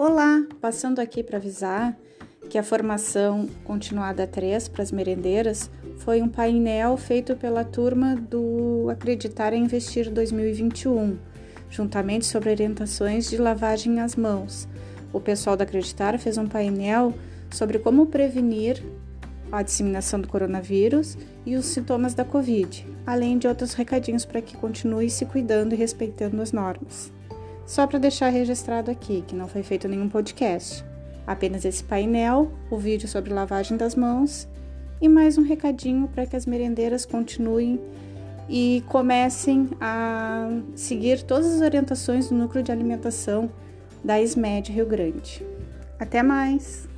Olá, passando aqui para avisar que a formação continuada 3 para as merendeiras foi um painel feito pela turma do Acreditar em Investir 2021, juntamente sobre orientações de lavagem às mãos. O pessoal da Acreditar fez um painel sobre como prevenir a disseminação do coronavírus e os sintomas da Covid, além de outros recadinhos para que continue se cuidando e respeitando as normas. Só para deixar registrado aqui que não foi feito nenhum podcast, apenas esse painel, o vídeo sobre lavagem das mãos e mais um recadinho para que as merendeiras continuem e comecem a seguir todas as orientações do núcleo de alimentação da SMED Rio Grande. Até mais!